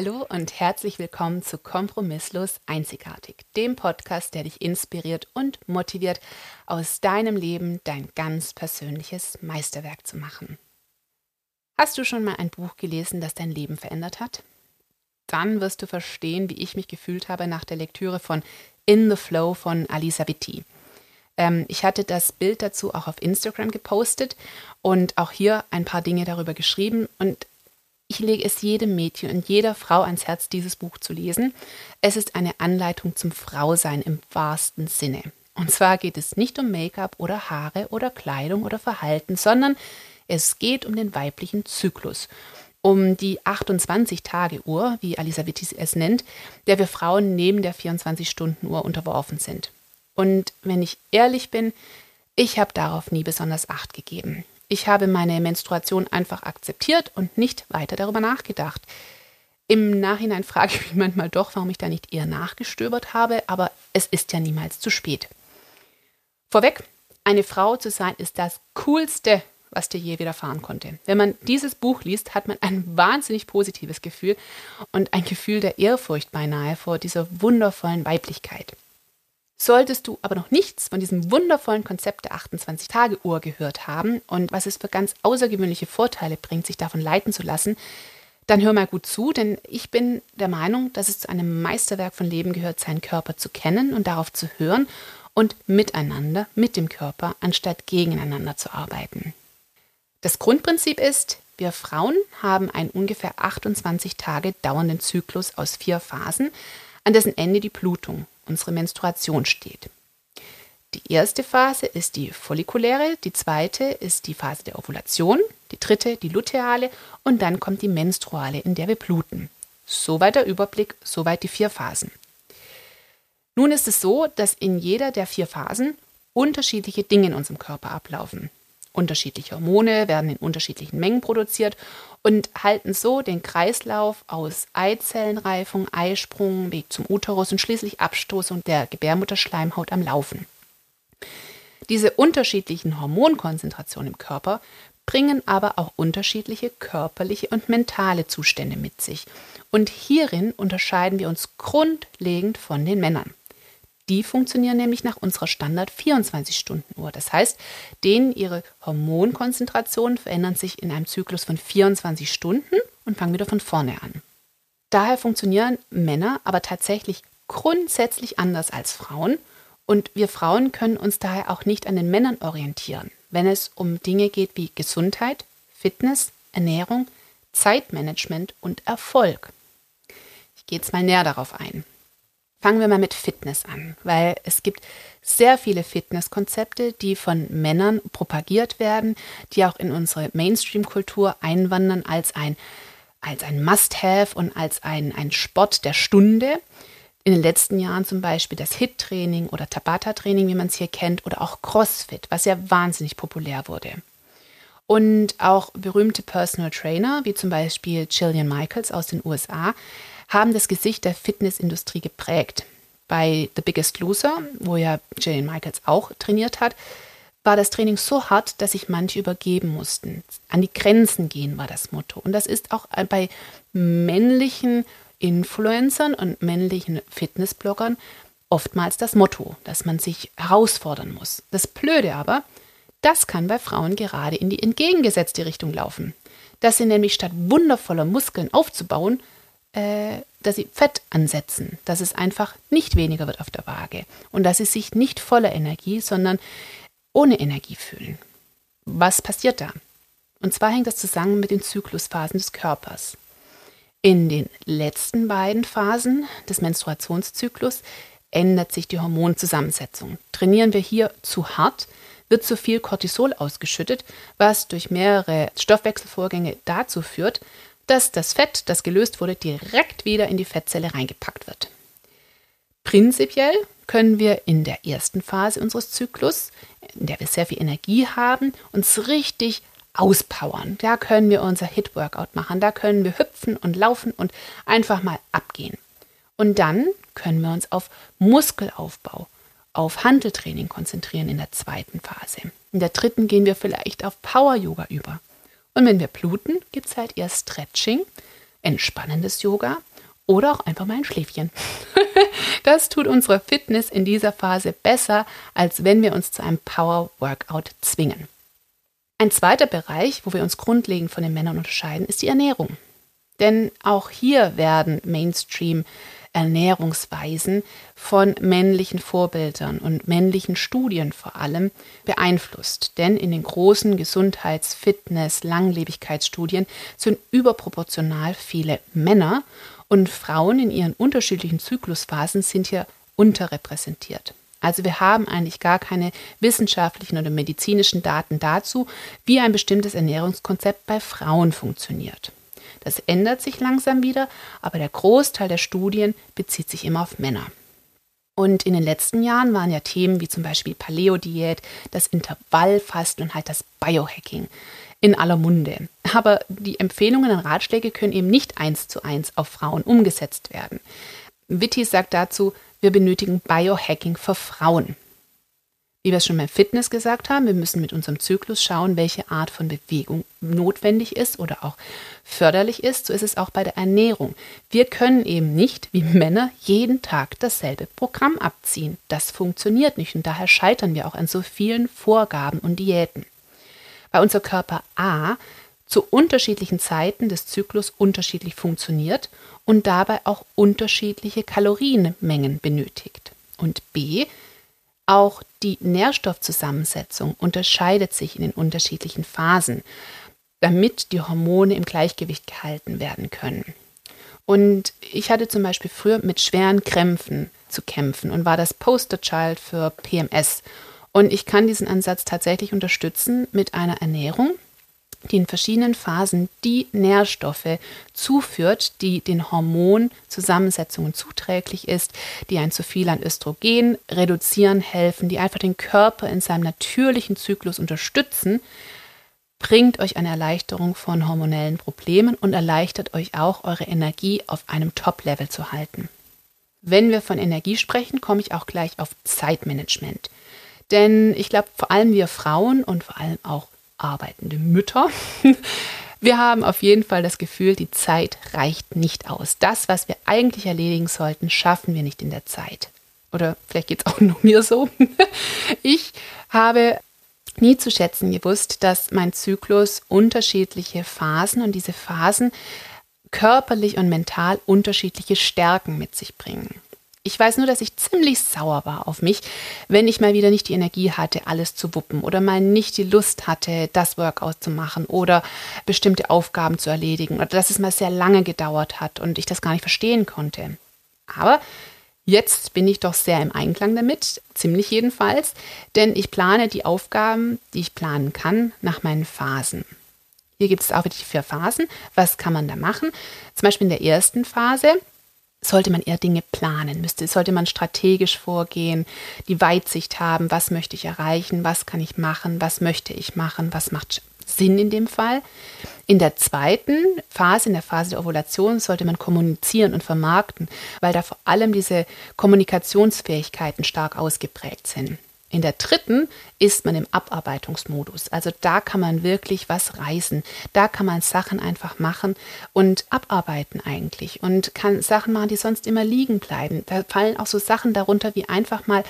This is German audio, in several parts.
Hallo und herzlich willkommen zu Kompromisslos Einzigartig, dem Podcast, der dich inspiriert und motiviert, aus deinem Leben dein ganz persönliches Meisterwerk zu machen. Hast du schon mal ein Buch gelesen, das dein Leben verändert hat? Dann wirst du verstehen, wie ich mich gefühlt habe nach der Lektüre von In the Flow von Alisa Vitti. Ähm, ich hatte das Bild dazu auch auf Instagram gepostet und auch hier ein paar Dinge darüber geschrieben und ich lege es jedem Mädchen und jeder Frau ans Herz, dieses Buch zu lesen. Es ist eine Anleitung zum Frausein im wahrsten Sinne. Und zwar geht es nicht um Make-up oder Haare oder Kleidung oder Verhalten, sondern es geht um den weiblichen Zyklus, um die 28-Tage-Uhr, wie Wittis es nennt, der wir Frauen neben der 24-Stunden-Uhr unterworfen sind. Und wenn ich ehrlich bin, ich habe darauf nie besonders Acht gegeben. Ich habe meine Menstruation einfach akzeptiert und nicht weiter darüber nachgedacht. Im Nachhinein frage ich mich manchmal doch, warum ich da nicht eher nachgestöbert habe, aber es ist ja niemals zu spät. Vorweg, eine Frau zu sein ist das Coolste, was dir je widerfahren konnte. Wenn man dieses Buch liest, hat man ein wahnsinnig positives Gefühl und ein Gefühl der Ehrfurcht beinahe vor dieser wundervollen Weiblichkeit. Solltest du aber noch nichts von diesem wundervollen Konzept der 28-Tage-Uhr gehört haben und was es für ganz außergewöhnliche Vorteile bringt, sich davon leiten zu lassen, dann hör mal gut zu, denn ich bin der Meinung, dass es zu einem Meisterwerk von Leben gehört, seinen Körper zu kennen und darauf zu hören und miteinander, mit dem Körper, anstatt gegeneinander zu arbeiten. Das Grundprinzip ist, wir Frauen haben einen ungefähr 28 Tage dauernden Zyklus aus vier Phasen, an dessen Ende die Blutung, unsere Menstruation steht. Die erste Phase ist die follikuläre, die zweite ist die Phase der Ovulation, die dritte die luteale und dann kommt die menstruale, in der wir bluten. Soweit der Überblick, soweit die vier Phasen. Nun ist es so, dass in jeder der vier Phasen unterschiedliche Dinge in unserem Körper ablaufen. Unterschiedliche Hormone werden in unterschiedlichen Mengen produziert und halten so den Kreislauf aus Eizellenreifung, Eisprung, Weg zum Uterus und schließlich Abstoßung der Gebärmutterschleimhaut am Laufen. Diese unterschiedlichen Hormonkonzentrationen im Körper bringen aber auch unterschiedliche körperliche und mentale Zustände mit sich. Und hierin unterscheiden wir uns grundlegend von den Männern. Die funktionieren nämlich nach unserer Standard 24-Stunden-Uhr. Das heißt, denen ihre Hormonkonzentrationen verändern sich in einem Zyklus von 24 Stunden und fangen wieder von vorne an. Daher funktionieren Männer aber tatsächlich grundsätzlich anders als Frauen und wir Frauen können uns daher auch nicht an den Männern orientieren, wenn es um Dinge geht wie Gesundheit, Fitness, Ernährung, Zeitmanagement und Erfolg. Ich gehe jetzt mal näher darauf ein. Fangen wir mal mit Fitness an, weil es gibt sehr viele Fitnesskonzepte, die von Männern propagiert werden, die auch in unsere Mainstream-Kultur einwandern als ein, als ein Must-Have und als ein, ein Sport der Stunde. In den letzten Jahren zum Beispiel das HIT-Training oder Tabata-Training, wie man es hier kennt, oder auch CrossFit, was ja wahnsinnig populär wurde. Und auch berühmte Personal Trainer, wie zum Beispiel Jillian Michaels aus den USA, haben das Gesicht der Fitnessindustrie geprägt. Bei The Biggest Loser, wo ja Jillian Michaels auch trainiert hat, war das Training so hart, dass sich manche übergeben mussten. An die Grenzen gehen war das Motto. Und das ist auch bei männlichen Influencern und männlichen Fitnessbloggern oftmals das Motto, dass man sich herausfordern muss. Das Blöde aber, das kann bei Frauen gerade in die entgegengesetzte Richtung laufen. Dass sie nämlich statt wundervoller Muskeln aufzubauen, äh, dass sie Fett ansetzen, dass es einfach nicht weniger wird auf der Waage und dass sie sich nicht voller Energie, sondern ohne Energie fühlen. Was passiert da? Und zwar hängt das zusammen mit den Zyklusphasen des Körpers. In den letzten beiden Phasen des Menstruationszyklus ändert sich die Hormonzusammensetzung. Trainieren wir hier zu hart, wird zu viel Cortisol ausgeschüttet, was durch mehrere Stoffwechselvorgänge dazu führt, dass das Fett, das gelöst wurde, direkt wieder in die Fettzelle reingepackt wird. Prinzipiell können wir in der ersten Phase unseres Zyklus, in der wir sehr viel Energie haben, uns richtig auspowern. Da können wir unser Hit-Workout machen, da können wir hüpfen und laufen und einfach mal abgehen. Und dann können wir uns auf Muskelaufbau, auf Handeltraining konzentrieren in der zweiten Phase. In der dritten gehen wir vielleicht auf Power-Yoga über. Und wenn wir bluten, gibt es halt eher Stretching, entspannendes Yoga oder auch einfach mal ein Schläfchen. das tut unserer Fitness in dieser Phase besser, als wenn wir uns zu einem Power-Workout zwingen. Ein zweiter Bereich, wo wir uns grundlegend von den Männern unterscheiden, ist die Ernährung. Denn auch hier werden Mainstream Ernährungsweisen von männlichen Vorbildern und männlichen Studien vor allem beeinflusst. Denn in den großen Gesundheits-, Fitness-, Langlebigkeitsstudien sind überproportional viele Männer und Frauen in ihren unterschiedlichen Zyklusphasen sind hier unterrepräsentiert. Also wir haben eigentlich gar keine wissenschaftlichen oder medizinischen Daten dazu, wie ein bestimmtes Ernährungskonzept bei Frauen funktioniert. Das ändert sich langsam wieder, aber der Großteil der Studien bezieht sich immer auf Männer. Und in den letzten Jahren waren ja Themen wie zum Beispiel Paleo-Diät, das Intervallfasten und halt das Biohacking in aller Munde. Aber die Empfehlungen und Ratschläge können eben nicht eins zu eins auf Frauen umgesetzt werden. Witty sagt dazu, wir benötigen Biohacking für Frauen. Wie wir es schon beim Fitness gesagt haben, wir müssen mit unserem Zyklus schauen, welche Art von Bewegung notwendig ist oder auch förderlich ist. So ist es auch bei der Ernährung. Wir können eben nicht, wie Männer, jeden Tag dasselbe Programm abziehen. Das funktioniert nicht und daher scheitern wir auch an so vielen Vorgaben und Diäten. Weil unser Körper A zu unterschiedlichen Zeiten des Zyklus unterschiedlich funktioniert und dabei auch unterschiedliche Kalorienmengen benötigt. Und B auch die Nährstoffzusammensetzung unterscheidet sich in den unterschiedlichen Phasen, damit die Hormone im Gleichgewicht gehalten werden können. Und ich hatte zum Beispiel früher mit schweren Krämpfen zu kämpfen und war das Posterchild für PMS. Und ich kann diesen Ansatz tatsächlich unterstützen mit einer Ernährung, die in verschiedenen Phasen die Nährstoffe zuführt, die den Hormonzusammensetzungen zuträglich ist, die ein zu viel an Östrogen reduzieren helfen, die einfach den Körper in seinem natürlichen Zyklus unterstützen, bringt euch eine Erleichterung von hormonellen Problemen und erleichtert euch auch, eure Energie auf einem Top-Level zu halten. Wenn wir von Energie sprechen, komme ich auch gleich auf Zeitmanagement. Denn ich glaube, vor allem wir Frauen und vor allem auch arbeitende Mütter. Wir haben auf jeden Fall das Gefühl, die Zeit reicht nicht aus. Das, was wir eigentlich erledigen sollten, schaffen wir nicht in der Zeit. Oder vielleicht geht es auch nur mir so. Ich habe nie zu schätzen gewusst, dass mein Zyklus unterschiedliche Phasen und diese Phasen körperlich und mental unterschiedliche Stärken mit sich bringen. Ich weiß nur, dass ich ziemlich sauer war auf mich, wenn ich mal wieder nicht die Energie hatte, alles zu wuppen oder mal nicht die Lust hatte, das Workout zu machen oder bestimmte Aufgaben zu erledigen oder dass es mal sehr lange gedauert hat und ich das gar nicht verstehen konnte. Aber jetzt bin ich doch sehr im Einklang damit, ziemlich jedenfalls, denn ich plane die Aufgaben, die ich planen kann, nach meinen Phasen. Hier gibt es auch wirklich vier Phasen. Was kann man da machen? Zum Beispiel in der ersten Phase sollte man eher Dinge planen, müsste, sollte man strategisch vorgehen, die Weitsicht haben, was möchte ich erreichen, was kann ich machen, was möchte ich machen, was macht Sinn in dem Fall. In der zweiten Phase, in der Phase der Ovulation, sollte man kommunizieren und vermarkten, weil da vor allem diese Kommunikationsfähigkeiten stark ausgeprägt sind. In der dritten ist man im Abarbeitungsmodus. Also da kann man wirklich was reißen. Da kann man Sachen einfach machen und abarbeiten eigentlich und kann Sachen machen, die sonst immer liegen bleiben. Da fallen auch so Sachen darunter wie einfach mal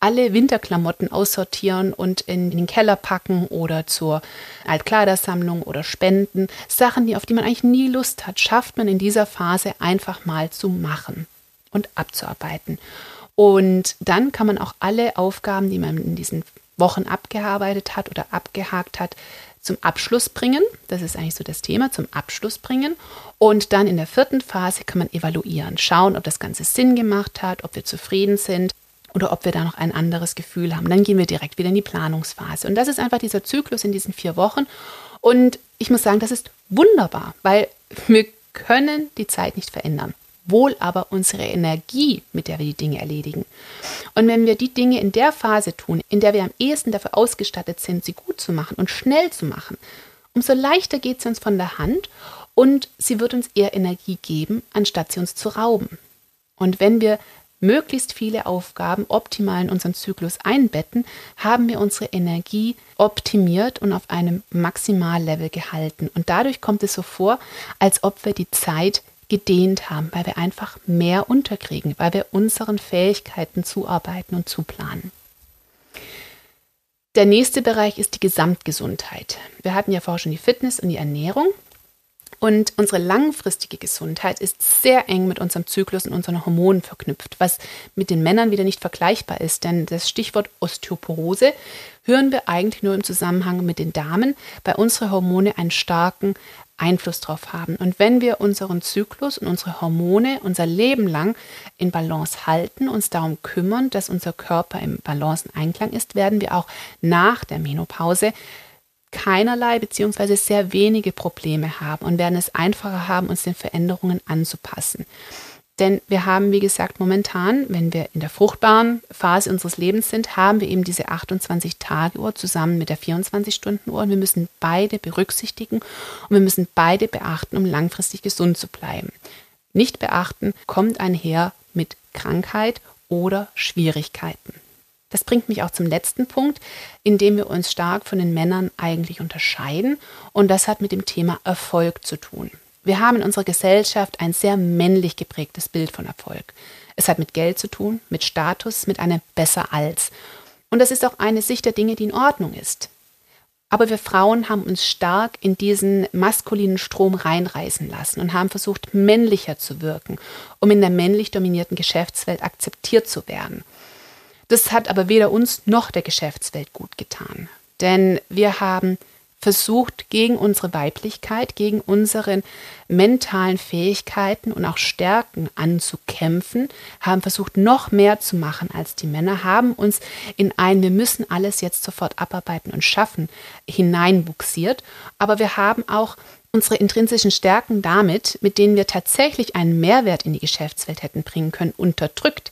alle Winterklamotten aussortieren und in den Keller packen oder zur Altkleidersammlung oder spenden. Sachen, die, auf die man eigentlich nie Lust hat, schafft man in dieser Phase einfach mal zu machen und abzuarbeiten. Und dann kann man auch alle Aufgaben, die man in diesen Wochen abgearbeitet hat oder abgehakt hat, zum Abschluss bringen. Das ist eigentlich so das Thema, zum Abschluss bringen. Und dann in der vierten Phase kann man evaluieren, schauen, ob das Ganze Sinn gemacht hat, ob wir zufrieden sind oder ob wir da noch ein anderes Gefühl haben. Dann gehen wir direkt wieder in die Planungsphase. Und das ist einfach dieser Zyklus in diesen vier Wochen. Und ich muss sagen, das ist wunderbar, weil wir können die Zeit nicht verändern wohl aber unsere Energie, mit der wir die Dinge erledigen. Und wenn wir die Dinge in der Phase tun, in der wir am ehesten dafür ausgestattet sind, sie gut zu machen und schnell zu machen, umso leichter geht sie uns von der Hand und sie wird uns eher Energie geben, anstatt sie uns zu rauben. Und wenn wir möglichst viele Aufgaben optimal in unseren Zyklus einbetten, haben wir unsere Energie optimiert und auf einem Maximallevel gehalten. Und dadurch kommt es so vor, als ob wir die Zeit gedehnt haben, weil wir einfach mehr unterkriegen, weil wir unseren Fähigkeiten zuarbeiten und zuplanen. Der nächste Bereich ist die Gesamtgesundheit. Wir hatten ja vorher schon die Fitness und die Ernährung. Und unsere langfristige Gesundheit ist sehr eng mit unserem Zyklus und unseren Hormonen verknüpft, was mit den Männern wieder nicht vergleichbar ist. Denn das Stichwort Osteoporose hören wir eigentlich nur im Zusammenhang mit den Damen, weil unsere Hormone einen starken Einfluss darauf haben. Und wenn wir unseren Zyklus und unsere Hormone unser Leben lang in Balance halten, uns darum kümmern, dass unser Körper im Balance und Einklang ist, werden wir auch nach der Menopause keinerlei bzw. sehr wenige Probleme haben und werden es einfacher haben, uns den Veränderungen anzupassen. Denn wir haben, wie gesagt, momentan, wenn wir in der fruchtbaren Phase unseres Lebens sind, haben wir eben diese 28-Tage-Uhr zusammen mit der 24-Stunden-Uhr und wir müssen beide berücksichtigen und wir müssen beide beachten, um langfristig gesund zu bleiben. Nicht beachten kommt einher mit Krankheit oder Schwierigkeiten. Das bringt mich auch zum letzten Punkt, in dem wir uns stark von den Männern eigentlich unterscheiden und das hat mit dem Thema Erfolg zu tun. Wir haben in unserer Gesellschaft ein sehr männlich geprägtes Bild von Erfolg. Es hat mit Geld zu tun, mit Status, mit einem besser als. Und das ist auch eine Sicht der Dinge, die in Ordnung ist. Aber wir Frauen haben uns stark in diesen maskulinen Strom reinreißen lassen und haben versucht, männlicher zu wirken, um in der männlich dominierten Geschäftswelt akzeptiert zu werden. Das hat aber weder uns noch der Geschäftswelt gut getan. Denn wir haben versucht, gegen unsere Weiblichkeit, gegen unsere mentalen Fähigkeiten und auch Stärken anzukämpfen, haben versucht, noch mehr zu machen als die Männer, haben uns in ein, wir müssen alles jetzt sofort abarbeiten und schaffen, hineinbuxiert. Aber wir haben auch unsere intrinsischen Stärken damit, mit denen wir tatsächlich einen Mehrwert in die Geschäftswelt hätten bringen können, unterdrückt.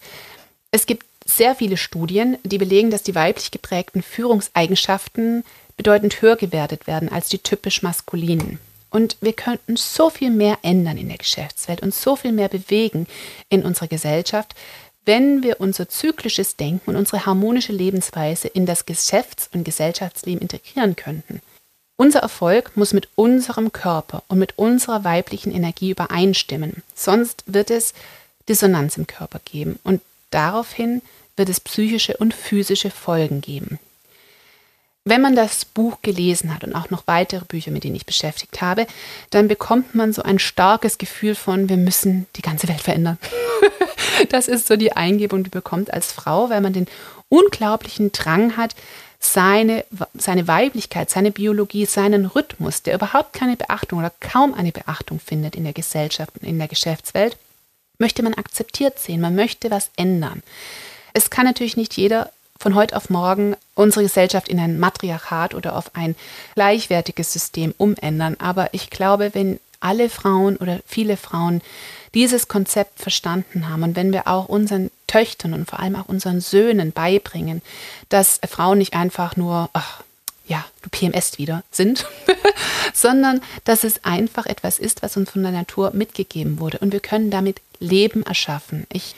Es gibt sehr viele Studien, die belegen, dass die weiblich geprägten Führungseigenschaften bedeutend höher gewertet werden als die typisch maskulinen. Und wir könnten so viel mehr ändern in der Geschäftswelt und so viel mehr bewegen in unserer Gesellschaft, wenn wir unser zyklisches Denken und unsere harmonische Lebensweise in das Geschäfts- und Gesellschaftsleben integrieren könnten. Unser Erfolg muss mit unserem Körper und mit unserer weiblichen Energie übereinstimmen, sonst wird es Dissonanz im Körper geben und daraufhin wird es psychische und physische Folgen geben. Wenn man das Buch gelesen hat und auch noch weitere Bücher, mit denen ich beschäftigt habe, dann bekommt man so ein starkes Gefühl von, wir müssen die ganze Welt verändern. das ist so die Eingebung, die bekommt als Frau, weil man den unglaublichen Drang hat, seine, seine Weiblichkeit, seine Biologie, seinen Rhythmus, der überhaupt keine Beachtung oder kaum eine Beachtung findet in der Gesellschaft und in der Geschäftswelt, möchte man akzeptiert sehen. Man möchte was ändern. Es kann natürlich nicht jeder von heute auf morgen unsere Gesellschaft in ein Matriarchat oder auf ein gleichwertiges System umändern. Aber ich glaube, wenn alle Frauen oder viele Frauen dieses Konzept verstanden haben und wenn wir auch unseren Töchtern und vor allem auch unseren Söhnen beibringen, dass Frauen nicht einfach nur, ach, ja, du PMS wieder sind, sondern dass es einfach etwas ist, was uns von der Natur mitgegeben wurde und wir können damit Leben erschaffen. Ich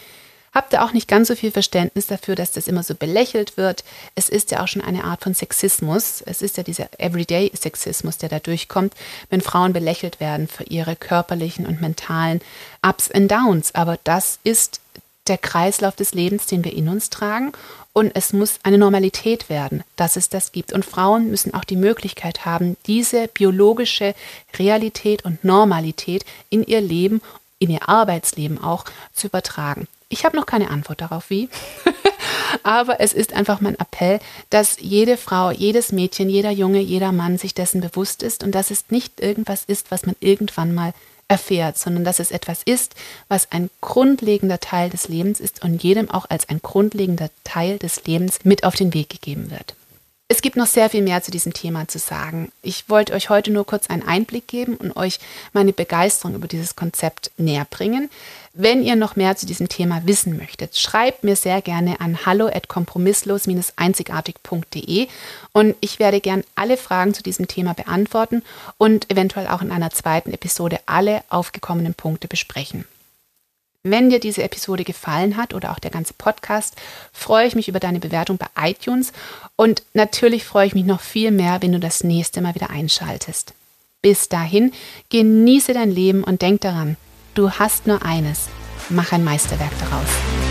habe da auch nicht ganz so viel Verständnis dafür, dass das immer so belächelt wird. Es ist ja auch schon eine Art von Sexismus. Es ist ja dieser Everyday-Sexismus, der da durchkommt, wenn Frauen belächelt werden für ihre körperlichen und mentalen Ups und Downs. Aber das ist der Kreislauf des Lebens, den wir in uns tragen. Und es muss eine Normalität werden, dass es das gibt. Und Frauen müssen auch die Möglichkeit haben, diese biologische Realität und Normalität in ihr Leben, in ihr Arbeitsleben auch zu übertragen. Ich habe noch keine Antwort darauf, wie. Aber es ist einfach mein Appell, dass jede Frau, jedes Mädchen, jeder Junge, jeder Mann sich dessen bewusst ist und dass es nicht irgendwas ist, was man irgendwann mal erfährt, sondern dass es etwas ist, was ein grundlegender Teil des Lebens ist und jedem auch als ein grundlegender Teil des Lebens mit auf den Weg gegeben wird. Es gibt noch sehr viel mehr zu diesem Thema zu sagen. Ich wollte euch heute nur kurz einen Einblick geben und euch meine Begeisterung über dieses Konzept näher bringen. Wenn ihr noch mehr zu diesem Thema wissen möchtet, schreibt mir sehr gerne an hallo@kompromisslos-einzigartig.de und ich werde gern alle Fragen zu diesem Thema beantworten und eventuell auch in einer zweiten Episode alle aufgekommenen Punkte besprechen. Wenn dir diese Episode gefallen hat oder auch der ganze Podcast, freue ich mich über deine Bewertung bei iTunes und natürlich freue ich mich noch viel mehr, wenn du das nächste Mal wieder einschaltest. Bis dahin, genieße dein Leben und denk daran, Du hast nur eines. Mach ein Meisterwerk daraus.